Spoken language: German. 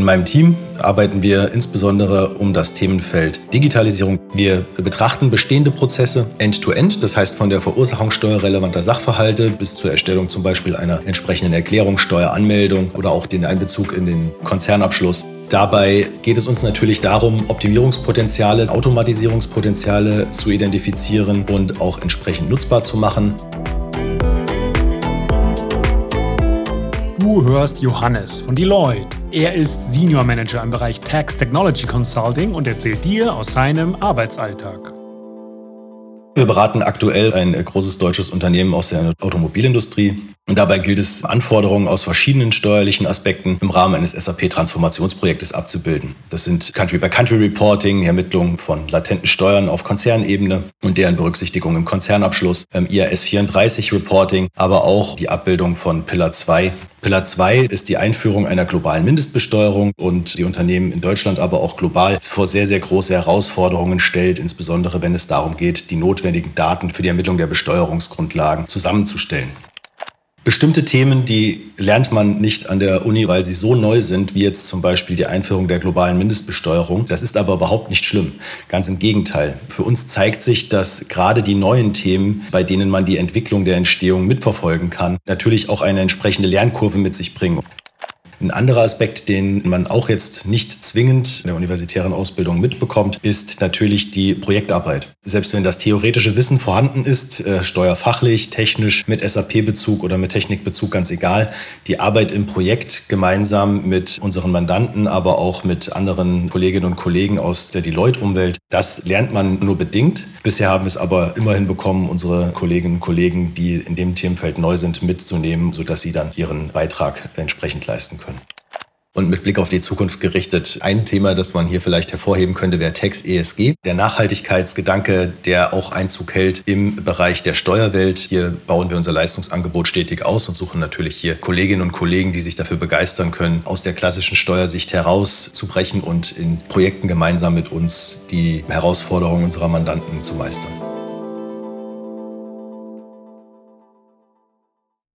In meinem Team arbeiten wir insbesondere um das Themenfeld Digitalisierung. Wir betrachten bestehende Prozesse end-to-end, -End, das heißt von der Verursachungssteuer relevanter Sachverhalte bis zur Erstellung zum Beispiel einer entsprechenden Erklärung, Steueranmeldung oder auch den Einbezug in den Konzernabschluss. Dabei geht es uns natürlich darum, Optimierungspotenziale, Automatisierungspotenziale zu identifizieren und auch entsprechend nutzbar zu machen. Du hörst Johannes von Deloitte. Er ist Senior Manager im Bereich Tax Technology Consulting und erzählt dir aus seinem Arbeitsalltag. Wir beraten aktuell ein großes deutsches Unternehmen aus der Automobilindustrie. Und dabei gilt es, Anforderungen aus verschiedenen steuerlichen Aspekten im Rahmen eines SAP-Transformationsprojektes abzubilden. Das sind Country-by-Country-Reporting, die Ermittlung von latenten Steuern auf Konzernebene und deren Berücksichtigung im Konzernabschluss, IAS 34 Reporting, aber auch die Abbildung von Pillar 2 Pillar 2 ist die Einführung einer globalen Mindestbesteuerung und die Unternehmen in Deutschland, aber auch global vor sehr, sehr große Herausforderungen stellt, insbesondere wenn es darum geht, die notwendigen Daten für die Ermittlung der Besteuerungsgrundlagen zusammenzustellen. Bestimmte Themen, die lernt man nicht an der Uni, weil sie so neu sind, wie jetzt zum Beispiel die Einführung der globalen Mindestbesteuerung. Das ist aber überhaupt nicht schlimm. Ganz im Gegenteil. Für uns zeigt sich, dass gerade die neuen Themen, bei denen man die Entwicklung der Entstehung mitverfolgen kann, natürlich auch eine entsprechende Lernkurve mit sich bringen. Ein anderer Aspekt, den man auch jetzt nicht zwingend in der universitären Ausbildung mitbekommt, ist natürlich die Projektarbeit. Selbst wenn das theoretische Wissen vorhanden ist, äh, steuerfachlich, technisch, mit SAP-Bezug oder mit Technikbezug, ganz egal, die Arbeit im Projekt gemeinsam mit unseren Mandanten, aber auch mit anderen Kolleginnen und Kollegen aus der Deloitte-Umwelt, das lernt man nur bedingt. Bisher haben wir es aber immerhin bekommen, unsere Kolleginnen und Kollegen, die in dem Themenfeld neu sind, mitzunehmen, sodass sie dann ihren Beitrag entsprechend leisten können. Und mit Blick auf die Zukunft gerichtet, ein Thema, das man hier vielleicht hervorheben könnte, wäre Tax ESG. Der Nachhaltigkeitsgedanke, der auch Einzug hält im Bereich der Steuerwelt. Hier bauen wir unser Leistungsangebot stetig aus und suchen natürlich hier Kolleginnen und Kollegen, die sich dafür begeistern können, aus der klassischen Steuersicht herauszubrechen und in Projekten gemeinsam mit uns die Herausforderungen unserer Mandanten zu meistern.